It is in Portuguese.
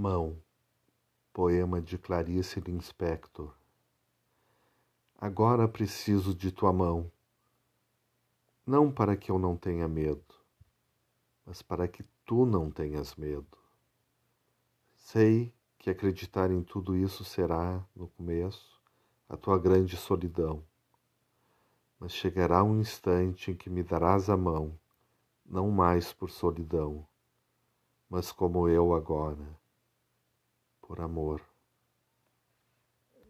Mão, poema de Clarice Lispector. Agora preciso de tua mão, não para que eu não tenha medo, mas para que tu não tenhas medo. Sei que acreditar em tudo isso será, no começo, a tua grande solidão. Mas chegará um instante em que me darás a mão, não mais por solidão, mas como eu agora por amor.